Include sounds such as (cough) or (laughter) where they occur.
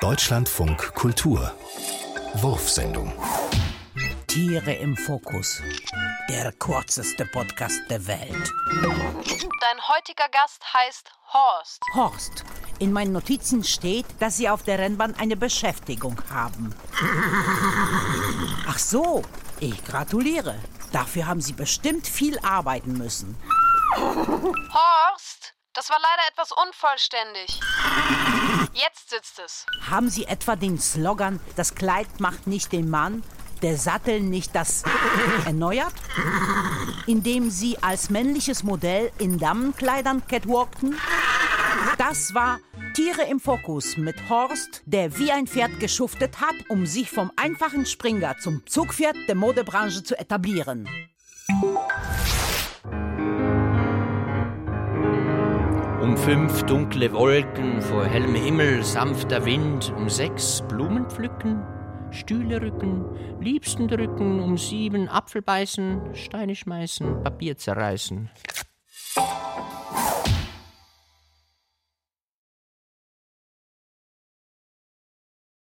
Deutschlandfunk Kultur Wurfsendung Tiere im Fokus. Der kürzeste Podcast der Welt. Dein heutiger Gast heißt Horst. Horst. In meinen Notizen steht, dass Sie auf der Rennbahn eine Beschäftigung haben. Ach so, ich gratuliere. Dafür haben Sie bestimmt viel arbeiten müssen. Horst, das war leider etwas unvollständig. Jetzt sitzt es. Haben Sie etwa den Slogan, das Kleid macht nicht den Mann, der Sattel nicht das (laughs) erneuert? Indem Sie als männliches Modell in Damenkleidern catwalkten? Das war Tiere im Fokus mit Horst, der wie ein Pferd geschuftet hat, um sich vom einfachen Springer zum Zugpferd der Modebranche zu etablieren. Um fünf dunkle Wolken vor hellem Himmel, sanfter Wind, um sechs Blumen pflücken, Stühle rücken, Liebsten drücken, um sieben Apfel beißen, Steine schmeißen, Papier zerreißen.